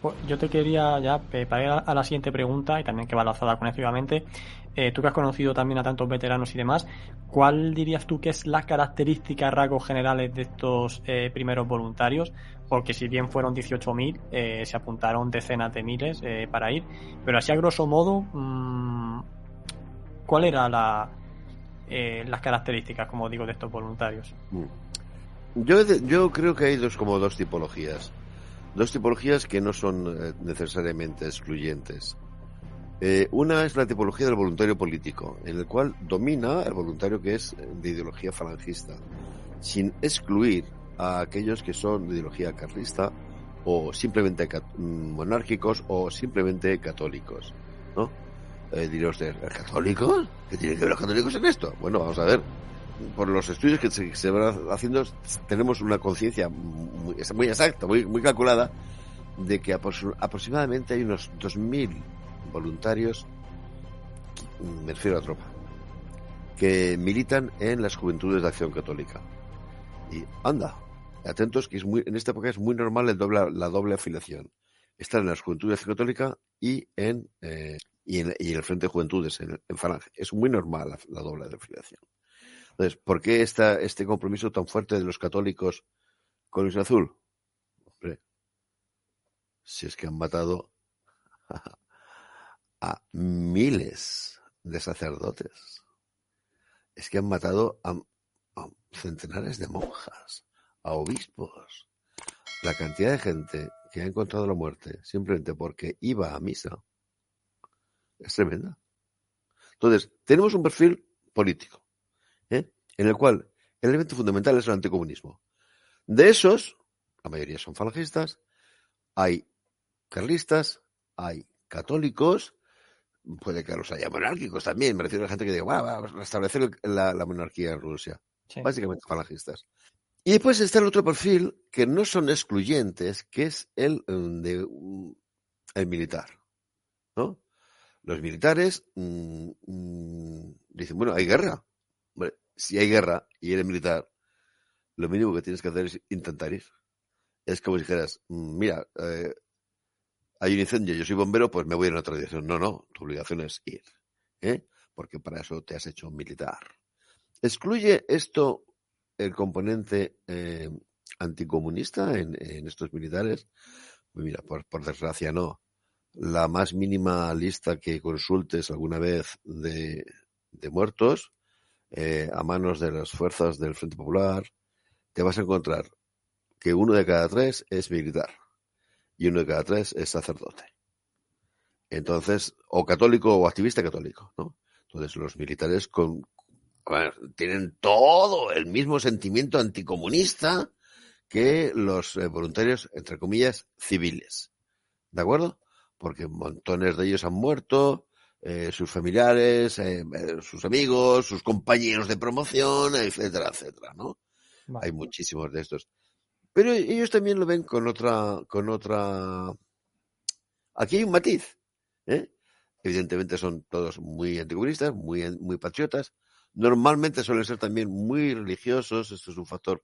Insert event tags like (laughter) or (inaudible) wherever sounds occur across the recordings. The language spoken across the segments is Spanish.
Pues yo te quería ya, para ir a la siguiente pregunta, y también que va lanzada con eh, tú que has conocido también a tantos veteranos y demás, ¿cuál dirías tú que es la característica, rasgos generales de estos eh, primeros voluntarios? Porque si bien fueron 18.000, eh, se apuntaron decenas de miles eh, para ir, pero así a grosso modo, mmm, ¿cuál era la, las características, como digo, de estos voluntarios? Mm. Yo, yo creo que hay dos, como dos tipologías. Dos tipologías que no son necesariamente excluyentes. Eh, una es la tipología del voluntario político, en el cual domina el voluntario que es de ideología falangista, sin excluir a aquellos que son de ideología carlista o simplemente mm, monárquicos o simplemente católicos, ¿no? Eh, diréis, ¿católicos? ¿Qué tienen que ver los católicos en esto? Bueno, vamos a ver. Por los estudios que se, van haciendo, tenemos una conciencia muy, muy, exacta, muy, muy calculada, de que aproximadamente hay unos 2.000 voluntarios, me refiero a tropa, que militan en las juventudes de acción católica. Y anda, atentos que es muy, en esta época es muy normal el doble, la doble afiliación. Estar en las juventudes católica y en, eh, y en, y en, el Frente de Juventudes, en, en Falange. Es muy normal la, la doble afiliación. Entonces, ¿por qué esta, este compromiso tan fuerte de los católicos con Luis Azul? Hombre, si es que han matado (laughs) a miles de sacerdotes. Es que han matado a, a, centenares de monjas, a obispos. La cantidad de gente que ha encontrado la muerte simplemente porque iba a misa es tremenda. Entonces, tenemos un perfil político. En el cual el elemento fundamental es el anticomunismo. De esos, la mayoría son falangistas, hay carlistas, hay católicos puede que los haya monárquicos también. Me refiero a la gente que diga, bueno, vamos a restablecer la, la monarquía en Rusia. Sí. Básicamente falangistas. Y después está el otro perfil que no son excluyentes, que es el mm, de mm, el militar. ¿no? Los militares mmm, mmm, dicen, bueno, hay guerra. Si hay guerra y eres militar, lo mínimo que tienes que hacer es intentar ir. Es como si dijeras, mm, mira, eh, hay un incendio, yo soy bombero, pues me voy en otra dirección. No, no, tu obligación es ir, ¿eh? porque para eso te has hecho militar. ¿Excluye esto el componente eh, anticomunista en, en, estos militares? Pues mira, por, por, desgracia no. La más mínima lista que consultes alguna vez de, de muertos eh, a manos de las fuerzas del Frente Popular, te vas a encontrar que uno de cada tres es militar y uno de cada tres es sacerdote. Entonces, o católico o activista católico, ¿no? Entonces, los militares con, tienen todo el mismo sentimiento anticomunista que los eh, voluntarios, entre comillas, civiles. ¿De acuerdo? Porque montones de ellos han muerto, eh, sus familiares, eh, sus amigos, sus compañeros de promoción, etcétera, etcétera, ¿no? Vale. Hay muchísimos de estos. Pero ellos también lo ven con otra, con otra. Aquí hay un matiz. ¿eh? Evidentemente son todos muy anticomunistas, muy, muy patriotas. Normalmente suelen ser también muy religiosos. Esto es un factor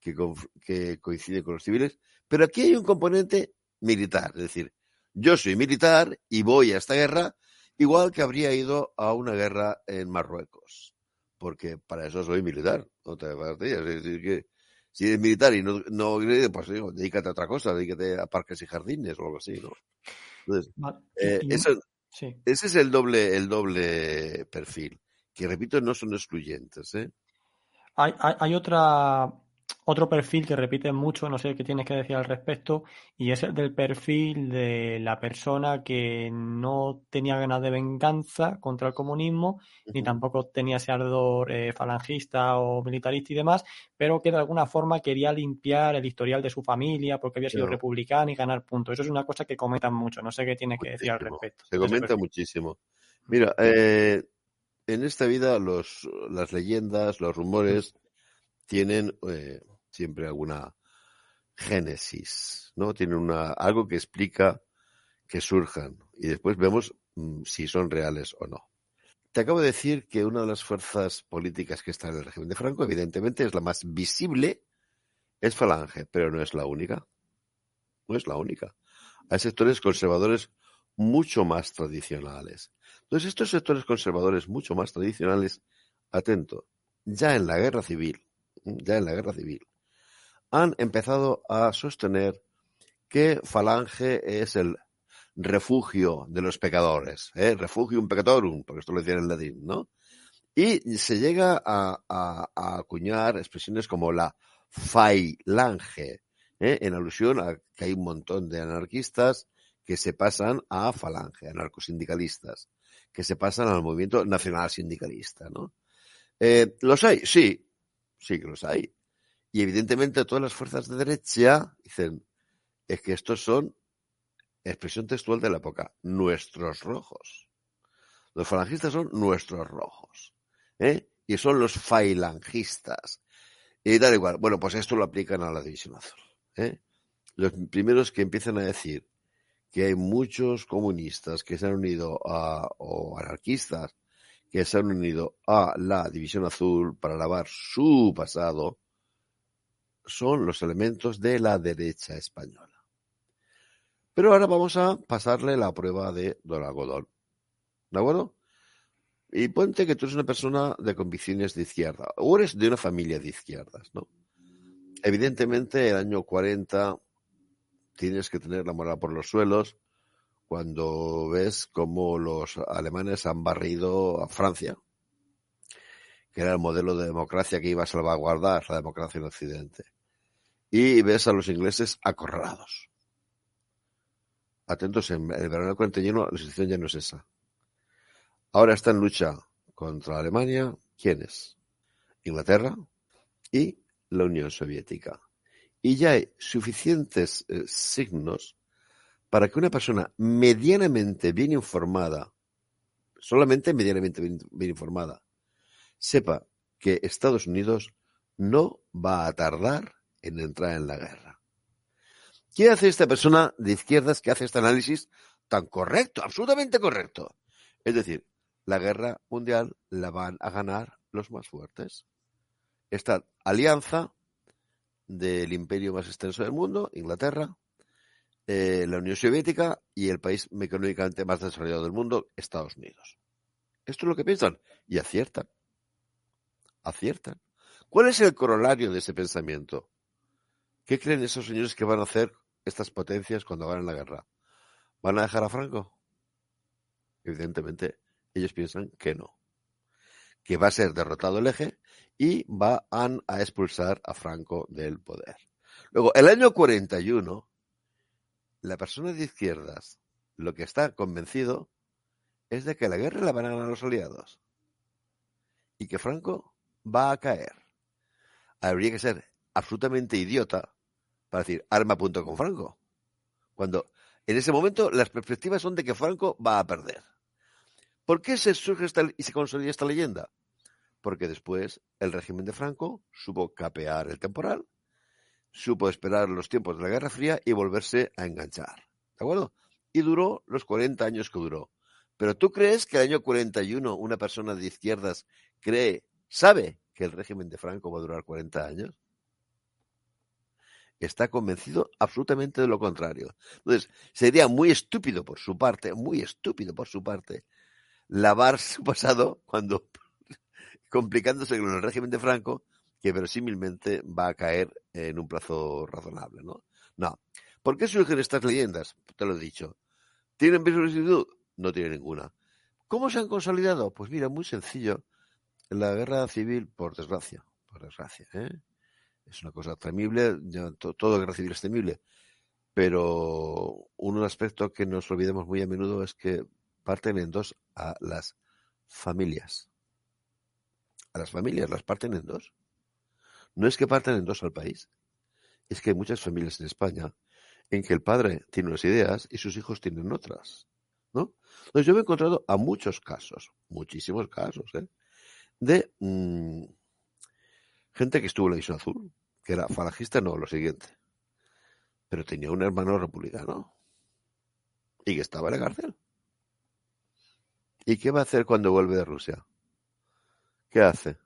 que, que coincide con los civiles. Pero aquí hay un componente militar. Es decir, yo soy militar y voy a esta guerra igual que habría ido a una guerra en Marruecos. Porque para eso soy militar. Otra parte, es decir, que si eres militar y no, no pues digo, dedícate a otra cosa, dedícate a parques y jardines o algo así, ¿no? Entonces, vale. eh, eso, sí. ese es el doble, el doble perfil, que repito, no son excluyentes, ¿eh? Hay, hay, hay otra otro perfil que repiten mucho, no sé qué tienes que decir al respecto, y es el del perfil de la persona que no tenía ganas de venganza contra el comunismo, uh -huh. ni tampoco tenía ese ardor eh, falangista o militarista y demás, pero que de alguna forma quería limpiar el historial de su familia porque había sido republicano y ganar puntos. Eso es una cosa que comentan mucho, no sé qué tienes que decir al respecto. Se comenta muchísimo. Mira, eh, en esta vida los, las leyendas, los rumores tienen eh, siempre alguna génesis, ¿no? Tienen una, algo que explica que surjan y después vemos mmm, si son reales o no. Te acabo de decir que una de las fuerzas políticas que está en el régimen de Franco, evidentemente, es la más visible, es Falange, pero no es la única. No es la única. hay sectores conservadores mucho más tradicionales. Entonces, estos sectores conservadores mucho más tradicionales, atento, ya en la guerra civil, ya en la guerra civil, han empezado a sostener que Falange es el refugio de los pecadores, ¿eh? refugium peccatorum, porque esto lo decían en latín, ¿no? Y se llega a, a acuñar expresiones como la failange, ¿eh? en alusión a que hay un montón de anarquistas que se pasan a falange, anarcosindicalistas, que se pasan al movimiento nacional sindicalista, ¿no? Eh, ¿Los hay? Sí, sí que los hay. Y evidentemente todas las fuerzas de derecha dicen, es que estos son, expresión textual de la época, nuestros rojos. Los falangistas son nuestros rojos. ¿eh? Y son los failangistas. Y da igual. Bueno, pues esto lo aplican a la división azul. ¿eh? Los primeros que empiezan a decir que hay muchos comunistas que se han unido a, o anarquistas que se han unido a la División Azul para lavar su pasado, son los elementos de la derecha española. Pero ahora vamos a pasarle la prueba de Don. ¿De acuerdo? Y ponte que tú eres una persona de convicciones de izquierda, o eres de una familia de izquierdas, ¿no? Evidentemente, el año 40 tienes que tener la moral por los suelos cuando ves cómo los alemanes han barrido a Francia, que era el modelo de democracia que iba a salvaguardar la democracia en Occidente. Y ves a los ingleses acorralados. Atentos, en el verano del 41 la situación ya no es esa. Ahora está en lucha contra Alemania, ¿quiénes? Inglaterra y la Unión Soviética. Y ya hay suficientes eh, signos para que una persona medianamente bien informada, solamente medianamente bien, informada, sepa que Estados Unidos no va a tardar en entrar en la guerra. ¿Qué hace esta persona de izquierdas que hace este análisis tan correcto, absolutamente correcto? Es decir, la guerra mundial la van a ganar los más fuertes. Esta alianza del imperio más extenso del mundo, Inglaterra, eh, la Unión Soviética y el país económicamente más desarrollado del mundo, Estados Unidos. Esto es lo que piensan y aciertan. Aciertan. ¿Cuál es el corolario de ese pensamiento? ¿Qué creen esos señores que van a hacer estas potencias cuando ganen la guerra? ¿Van a dejar a Franco? Evidentemente, ellos piensan que no. Que va a ser derrotado el eje y van a expulsar a Franco del poder. Luego, el año 41, la persona de izquierdas lo que está convencido es de que la guerra la van a ganar los aliados y que Franco va a caer. Habría que ser absolutamente idiota para decir arma punto con Franco. Cuando en ese momento las perspectivas son de que Franco va a perder. ¿Por qué se surge esta, y se consolida esta leyenda? Porque después el régimen de Franco supo capear el temporal supo esperar los tiempos de la Guerra Fría y volverse a enganchar. ¿De acuerdo? Y duró los 40 años que duró. Pero tú crees que el año 41 una persona de izquierdas cree, sabe que el régimen de Franco va a durar 40 años? Está convencido absolutamente de lo contrario. Entonces, sería muy estúpido por su parte, muy estúpido por su parte, lavar su (laughs) pasado cuando, (laughs) complicándose con el régimen de Franco, que verosímilmente va a caer en un plazo razonable, ¿no? No. ¿Por qué surgen estas leyendas? Te lo he dicho. ¿Tienen similitud? No tiene ninguna. ¿Cómo se han consolidado? Pues mira, muy sencillo. La guerra civil, por desgracia, por desgracia, ¿eh? es una cosa temible, todo guerra civil es temible, pero un aspecto que nos olvidemos muy a menudo es que parten en dos a las familias. A las familias las parten en dos. No es que partan en dos al país, es que hay muchas familias en España en que el padre tiene unas ideas y sus hijos tienen otras, ¿no? Entonces yo me he encontrado a muchos casos, muchísimos casos, ¿eh? de mmm, gente que estuvo en la Isla Azul, que era falangista, no, lo siguiente, pero tenía un hermano republicano y que estaba en la cárcel. ¿Y qué va a hacer cuando vuelve de Rusia? ¿Qué hace?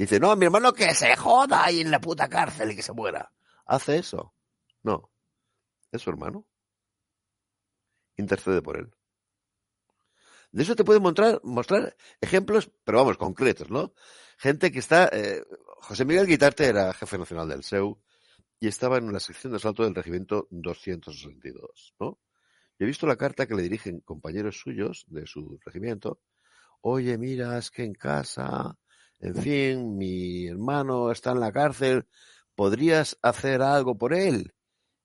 Dice, no, mi hermano que se joda ahí en la puta cárcel y que se muera. ¿Hace eso? No. Es su hermano. intercede por él. De eso te pueden mostrar, mostrar ejemplos, pero vamos, concretos, ¿no? Gente que está... Eh, José Miguel Guitarte era jefe nacional del SEU y estaba en la sección de asalto del regimiento 262, ¿no? he visto la carta que le dirigen compañeros suyos de su regimiento. Oye, mira, es que en casa, en fin, mi hermano está en la cárcel, ¿podrías hacer algo por él?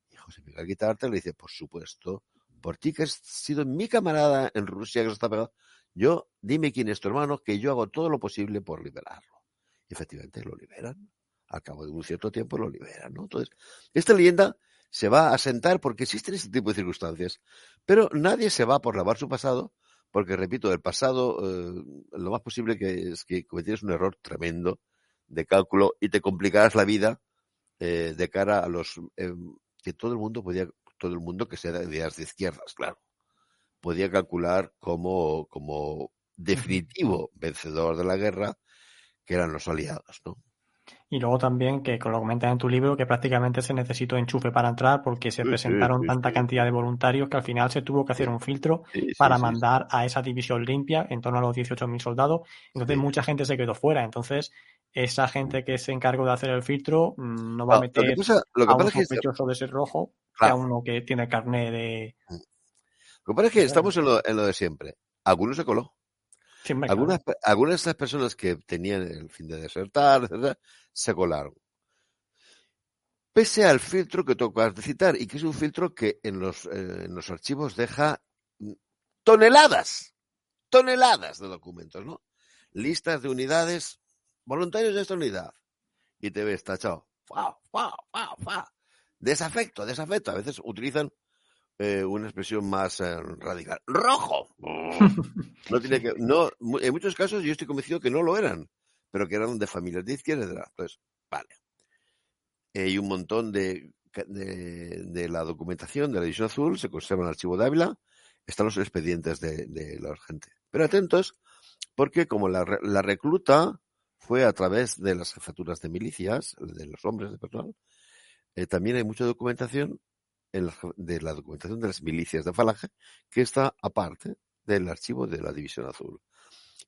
Y José Miguel Guitarte le dice, por supuesto, por ti que has sido mi camarada en Rusia que se está pegando, yo, dime quién es tu hermano, que yo hago todo lo posible por liberarlo. Y efectivamente lo liberan. Al cabo de un cierto tiempo lo liberan. Entonces, esta leyenda se va a sentar porque existen este tipo de circunstancias. Pero nadie se va por lavar su pasado, porque, repito, el pasado, eh, lo más posible que es que cometieras un error tremendo de cálculo y te complicarás la vida eh, de cara a los eh, que todo el mundo podía, todo el mundo que sea de ideas de izquierdas, claro, podía calcular como, como definitivo vencedor de la guerra que eran los aliados, ¿no? Y luego también, que lo comentas en tu libro, que prácticamente se necesitó enchufe para entrar porque se presentaron tanta cantidad de voluntarios que al final se tuvo que hacer un filtro para mandar a esa división limpia en torno a los 18.000 soldados. Entonces mucha gente se quedó fuera. Entonces esa gente que se encargó de hacer el filtro mm, no va a meter lo que a un sospechoso de ser rojo que a uno que tiene carne de... Lo que pasa es que estamos en lo, en lo de siempre. Algunos se coló algunas, algunas de estas personas que tenían el fin de desertar, (laughs) se colaron. Pese al filtro que tocas de citar, y que es un filtro que en los, eh, en los archivos deja toneladas, toneladas de documentos, ¿no? Listas de unidades, voluntarios de esta unidad. Y te ves tachado. ¡Fua, fua, fua, Desafecto, desafecto. A veces utilizan eh, una expresión más eh, radical. ¡Rojo! (laughs) no tiene que, no, en muchos casos yo estoy convencido que no lo eran, pero que eran de familias de izquierda. Entonces, vale. Hay un montón de, de, la documentación de la División Azul, se conserva en el archivo de Ávila, están los expedientes de, la gente. Pero atentos, porque como la, la recluta fue a través de las jefaturas de milicias, de los hombres de personal, eh, también hay mucha documentación de la documentación de las milicias de Falange, que está aparte del archivo de la División Azul.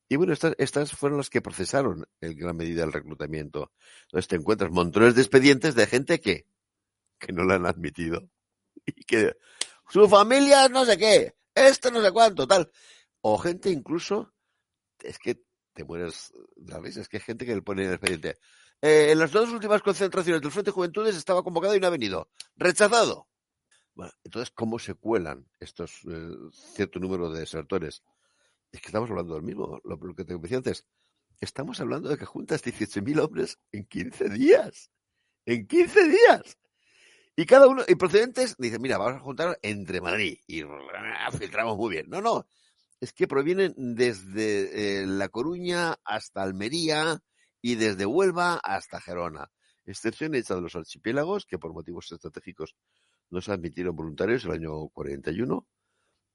Y bueno, estas, fueron las que procesaron en gran medida el reclutamiento. Entonces te encuentras montones de expedientes de gente que, que no la han admitido. Y que su familia no sé qué, esto no sé cuánto, tal. O gente incluso, es que te mueres la risa, es que hay gente que le pone en el expediente. Eh, en las dos últimas concentraciones del Frente de Juventudes estaba convocado y no ha venido. Rechazado. Entonces, ¿cómo se cuelan estos eh, cierto número de desertores? Es que estamos hablando del mismo, lo, que te decía antes. Estamos hablando de que juntas 18.000 hombres en 15 días. En 15 días. Y cada uno, y procedentes, dice, mira, vamos a juntar entre Madrid y filtramos muy bien. No, no. Es que provienen desde eh, La Coruña hasta Almería y desde Huelva hasta Gerona. Excepción hecha de los archipiélagos, que por motivos estratégicos no se admitieron voluntarios el año 41,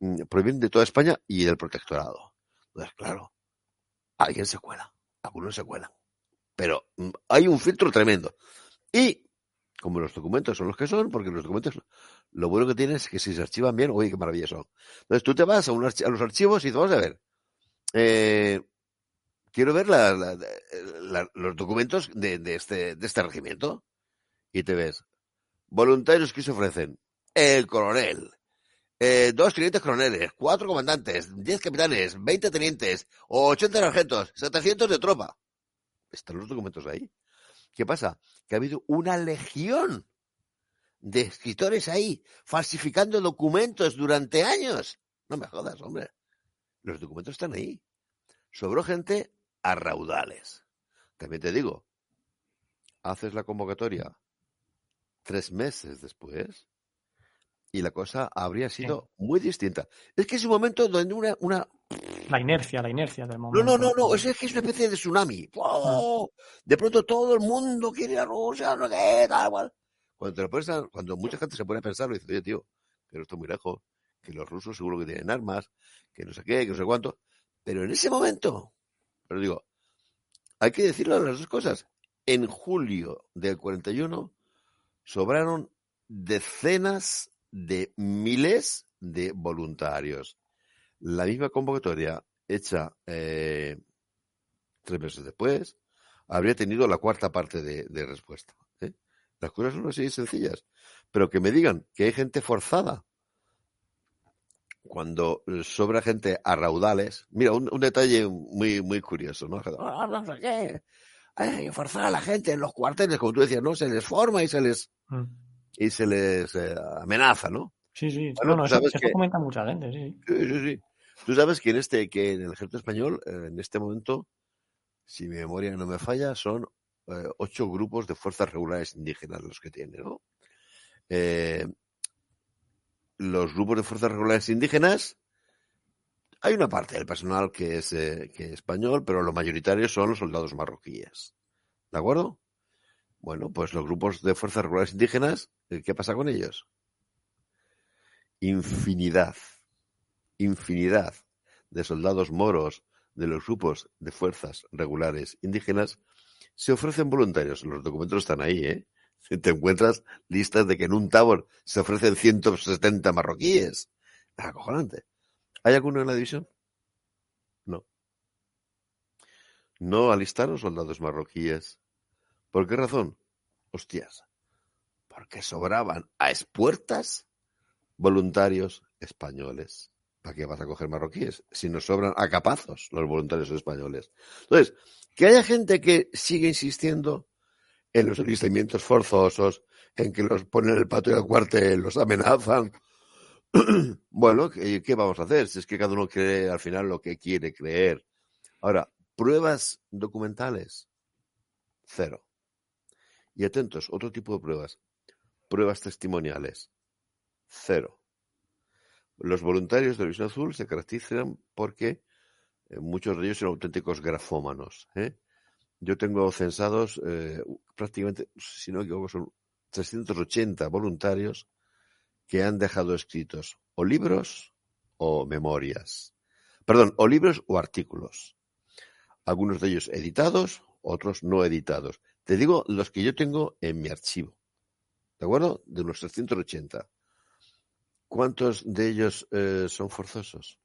mm, provienen de toda España y del protectorado. Entonces, claro, alguien se cuela, algunos se cuelan. Pero mm, hay un filtro tremendo. Y como los documentos son los que son, porque los documentos, lo bueno que tienen es que si se archivan bien, oye, qué maravilloso. Entonces tú te vas a, los archivos y te vas a ver. Eh, quiero ver los documentos este, de este regimiento. Y te ves Voluntarios que se ofrecen. El coronel. Eh, dos tenientes coroneles, cuatro comandantes, diez capitanes, veinte tenientes, ochenta sargentos, setecientos de tropa. Están los documentos ahí. ¿Qué pasa? Que ha habido una legión de escritores ahí, falsificando documentos durante años. No me jodas, hombre. Los documentos están ahí. Sobró gente a raudales. También te digo, haces la convocatoria tres meses después y la cosa habría sido muy distinta. Es que es un momento donde una, una... La inercia, la inercia del momento. No, no, no, no, es que es una especie de tsunami. De pronto todo el mundo quiere a Rusia, no sé tal cual. Cuando, te lo pones cuando mucha gente se pone a pensarlo y dice, oye, tío, que no estoy muy lejos, que los rusos seguro que tienen armas, que no sé qué, que no sé cuánto. Pero en ese momento, pero digo, hay que decirlo las dos cosas. En julio del 41 sobraron decenas de miles de voluntarios. La misma convocatoria hecha eh, tres meses después habría tenido la cuarta parte de, respuesta. ¿eh? Las cosas son así sencillas. Pero que me digan que hay gente forzada cuando sobra gente a raudales. Mira, un, un detalle muy, muy curioso, ¿no? (laughs) Hay que forzar a la gente en los cuarteles, como tú decías, ¿no? Se les forma y se les, Mm. y se les eh, amenaza, ¿no? Sí, sí. Bueno, no, no, eso, sabes eso comenta mucha gente, sí. Sí, sí, sí. Tú sabes que en este, que en el ejército español, eh, en este momento, si mi memoria no me falla, son eh, ocho grupos de fuerzas regulares indígenas los que tiene, ¿no? Los grupos de fuerzas regulares indígenas, hay una parte del personal que es, eh, que es español, pero lo mayoritario son los soldados marroquíes. ¿De acuerdo? Bueno, pues los grupos de fuerzas regulares indígenas, eh, ¿qué pasa con ellos? Infinidad, infinidad de soldados moros de los grupos de fuerzas regulares indígenas se ofrecen voluntarios. Los documentos están ahí, ¿eh? Te encuentras listas de que en un tabor se ofrecen 170 marroquíes. Es acojonante. ¿Hay alguno en la división? No. No alistaron soldados marroquíes. ¿Por qué razón? Hostias. Porque sobraban a espuertas voluntarios españoles. ¿Para qué vas a coger marroquíes? Si nos sobran a capazos los voluntarios españoles. Entonces, que haya gente que sigue insistiendo en los alistamientos forzosos, en que los ponen el patio del cuartel, los amenazan. (clears throat) bueno, ¿qué, ¿qué vamos a hacer? Si es que cada uno cree al final lo que quiere creer. Ahora, pruebas documentales, cero. Y atentos, otro tipo de pruebas. Pruebas testimoniales, cero. Los voluntarios de Visión Azul se caracterizan porque eh, muchos de ellos son auténticos grafómanos. ¿eh? Yo tengo censados eh, prácticamente, si no me equivoco, son 380 voluntarios que han dejado escritos o libros o memorias. Perdón, o libros o artículos. Algunos de ellos editados, otros no editados. Te digo los que yo tengo en mi archivo. ¿De acuerdo? De unos 380. ¿Cuántos de ellos eh, son forzosos?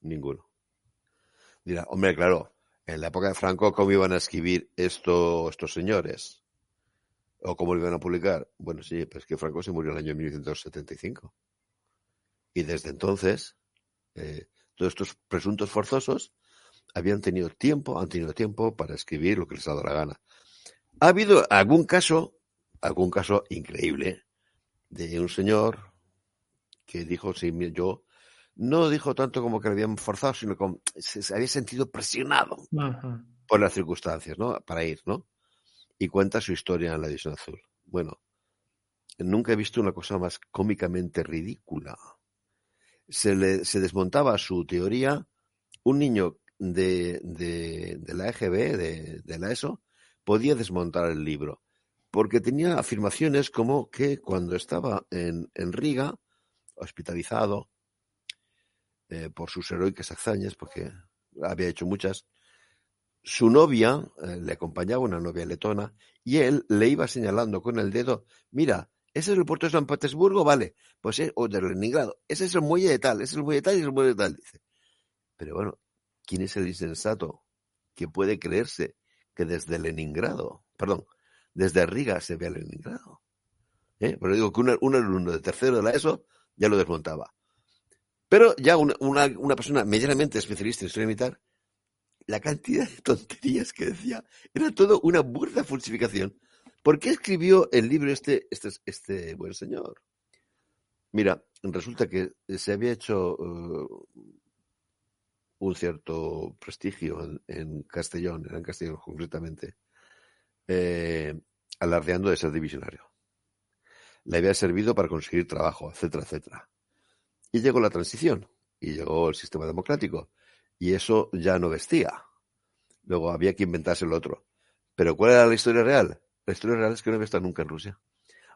Ninguno. Dirá, hombre, claro, en la época de Franco, ¿cómo iban a escribir esto estos señores? ¿O cómo lo iban a publicar? Bueno, sí, pues que Franco se murió en el año 1975. Y desde entonces, eh, todos estos presuntos forzosos habían tenido tiempo, han tenido tiempo para escribir lo que les ha dado la gana. Ha habido algún caso, algún caso increíble, de un señor que dijo, sí, yo, no dijo tanto como que le habían forzado, sino como se, había sentido presionado por las circunstancias, ¿no? Para ir, ¿no? Y cuenta su historia en la División Azul. Bueno, nunca he visto una cosa más cómicamente ridícula. Se, le, se desmontaba su teoría. Un niño de, de, de la EGB, de, de la ESO, podía desmontar el libro. Porque tenía afirmaciones como que cuando estaba en, en Riga, hospitalizado eh, por sus heroicas hazañas, porque había hecho muchas, su novia eh, le acompañaba, una novia letona, y él le iba señalando con el dedo, mira, ese es el puerto de San Petersburgo, vale, pues es, o de Leningrado, ese es el muelle de tal, ese es el muelle de tal y el muelle de tal, dice. Pero bueno, ¿quién es el insensato que puede creerse que desde Leningrado, perdón, desde Riga se ve Leningrado? ¿Eh? Pero digo que un, alumno de tercero de la ESO ya lo desmontaba. Pero ya una, una, una persona medianamente especialista en historia militar, la cantidad de tonterías que decía era todo una burda falsificación. ¿Por qué escribió el libro este, este, este buen señor? Mira, resulta que se había hecho uh, un cierto prestigio en, Castellón, en Castellón concretamente, eh, alardeando de ser divisionario. Le había servido para conseguir trabajo, etcétera, etcétera. Y llegó la transición, y llegó el sistema democrático, y eso ya no vestía. Luego había que inventarse el otro. Pero ¿cuál era la historia real? La historia real es que no había estado nunca en Rusia.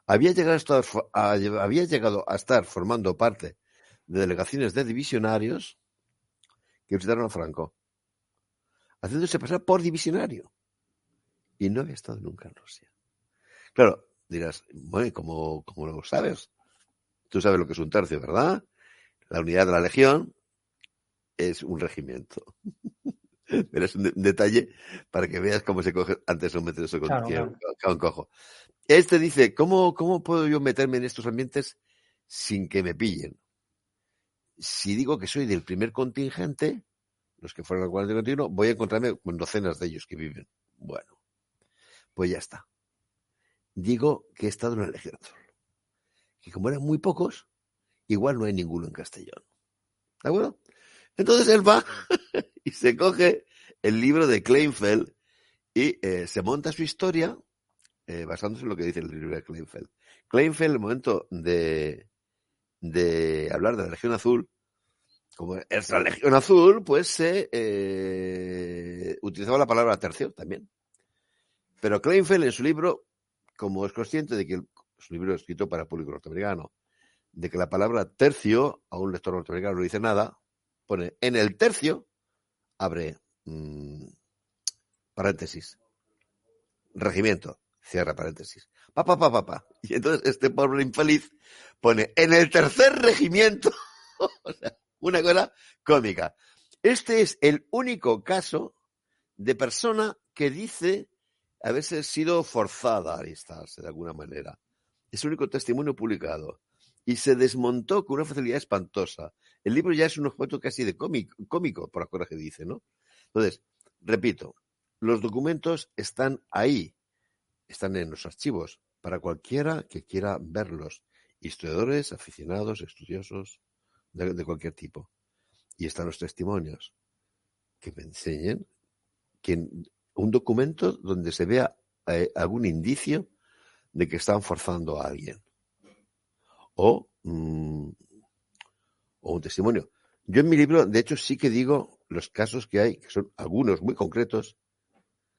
Había llegado a estar, a, llegado a estar formando parte de delegaciones de divisionarios que visitaron a Franco, haciéndose pasar por divisionario. Y no había estado nunca en Rusia. Claro, dirás, bueno, ¿cómo, cómo lo sabes? Tú sabes lo que es un tercio, ¿verdad? La unidad de la legión es un regimiento. (laughs) Pero es un detalle para que veas cómo se coge antes de meterse con, con cojo. Este dice, ¿cómo, ¿cómo puedo yo meterme en estos ambientes sin que me pillen? Si digo que soy del primer contingente, los que fueron al cuartel continuo, voy a encontrarme con docenas de ellos que viven. Bueno, pues ya está. Digo que he estado en Legión Azul. Que como eran muy pocos, igual no hay ninguno en Castellón. ¿De acuerdo? Entonces él va (laughs) y se coge el libro de Kleinfeld y eh, se monta su historia eh, basándose en lo que dice el libro de Kleinfeld. Kleinfeld, el momento de, de hablar de la Legión Azul, como es la Legión Azul, pues se eh, utilizaba la palabra tercio también. Pero Kleinfeld en su libro, como es consciente de que el, su libro es escrito para público norteamericano, de que la palabra tercio a un lector norteamericano no dice nada, pone en el tercio, abre mmm, paréntesis, regimiento, cierra paréntesis, papá, papá, papá. Y entonces este pobre infeliz pone en el tercer regimiento, (laughs) una cosa cómica. Este es el único caso de persona que dice haberse sido forzada a alistarse de alguna manera. Es el único testimonio publicado. Y se desmontó con una facilidad espantosa. El libro ya es un objeto casi de cómico, cómico por cosas que dice, ¿no? Entonces, repito, los documentos están ahí, están en los archivos, para cualquiera que quiera verlos. Historiadores, aficionados, estudiosos, de, de cualquier tipo. Y están los testimonios que me enseñen que un documento donde se vea eh, algún indicio de que están forzando a alguien. O, mmm, o un testimonio. Yo en mi libro, de hecho, sí que digo los casos que hay, que son algunos muy concretos,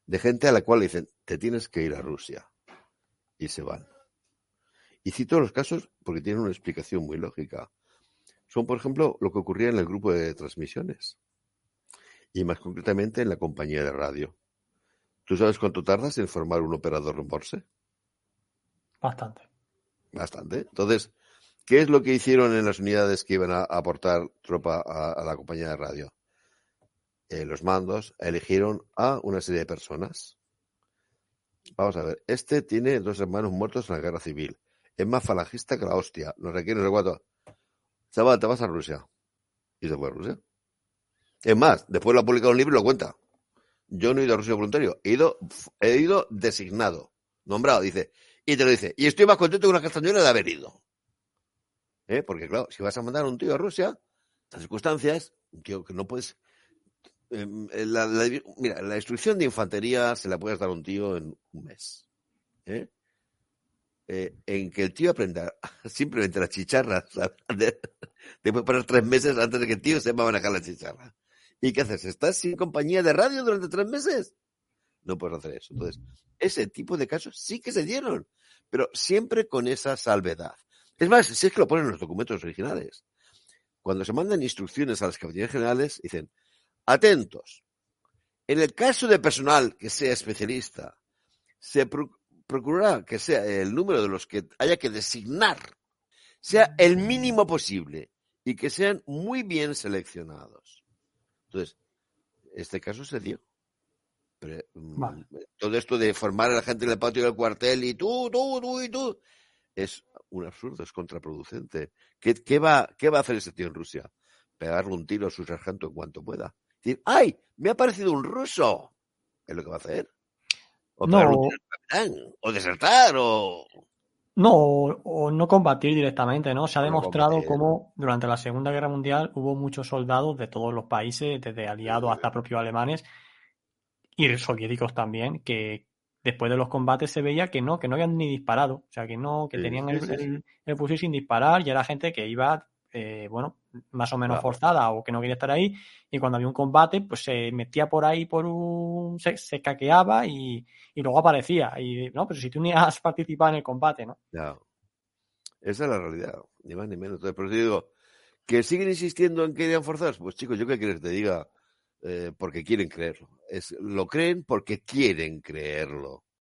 de gente a la cual le dicen, te tienes que ir a Rusia. Y se van. Y cito los casos porque tienen una explicación muy lógica. Son, por ejemplo, lo que ocurría en el grupo de transmisiones. Y más concretamente en la compañía de radio. ¿Tú sabes cuánto tardas en formar un operador Morse? Bastante. Bastante. Entonces, ¿qué es lo que hicieron en las unidades que iban a aportar tropa a, la compañía de radio? Eh, los mandos eligieron a una serie de personas. Vamos a ver, este tiene dos hermanos muertos en la guerra civil. Es más falangista que la hostia. Nos requiere, no sé cuánto. Chaval, te vas a Rusia. Y se fue a Rusia. Es más, después lo ha publicado un libro y lo cuenta. Yo no he ido a Rusia voluntario, he ido, he ido designado, nombrado, dice. Y te lo dice. Y estoy más contento con la castañuela de haber ido. ¿Eh? Porque claro, si vas a mandar a un tío a Rusia, las circunstancias, un tío que no puedes... Eh, la, la, mira, la instrucción de infantería se la puedes dar a un tío en un mes. ¿Eh? Eh, en que el tío aprenda (laughs) simplemente las chicharras. (laughs) De, después pasar tres meses antes de que el tío sepa manejar la chicharra. ¿Y qué haces? ¿Estás sin compañía de radio durante tres meses? No puedes hacer eso. Entonces, ese tipo de casos sí que se dieron, pero siempre con esa salvedad. Es más, si es que lo ponen en los documentos originales. Cuando se mandan instrucciones a las capitanías generales, dicen, atentos, en el caso de personal que sea especialista, se pro procurará que sea el número de los que haya que designar sea el mínimo posible y que sean muy bien seleccionados. Entonces, este caso se dio. Pero, vale. Todo esto de formar a la gente en el patio del cuartel y tú, tú, tú y tú, es un absurdo, es contraproducente. ¿Qué, qué, va, ¿Qué va a hacer ese tío en Rusia? Pegarle un tiro a su sargento en cuanto pueda. Decir, ¡ay! Me ha parecido un ruso. Es lo que va a hacer. O, no. un tiro, o desertar, o. No, o no combatir directamente, ¿no? Se ha demostrado cómo durante la Segunda Guerra Mundial hubo muchos soldados de todos los países, desde aliados hasta propios alemanes y soviéticos también, que después de los combates se veía que no, que no habían ni disparado, o sea, que no, que sí, tenían el, sí, el, el fusil sin disparar y era gente que iba, eh, bueno, más o menos claro. forzada o que no quería estar ahí y cuando había un combate, pues se metía por ahí por un, se, se caqueaba y, y luego aparecía y no, pero si tú ni (laughs) has participado en el combate, ¿no? Ya. Esa es la realidad, ni más ni menos. Entonces, por eso digo, que siguen insistiendo en que querían forzar, pues chicos, yo qué quieres te diga, eh, porque quieren creerlo. Es, lo creen porque quieren creerlo.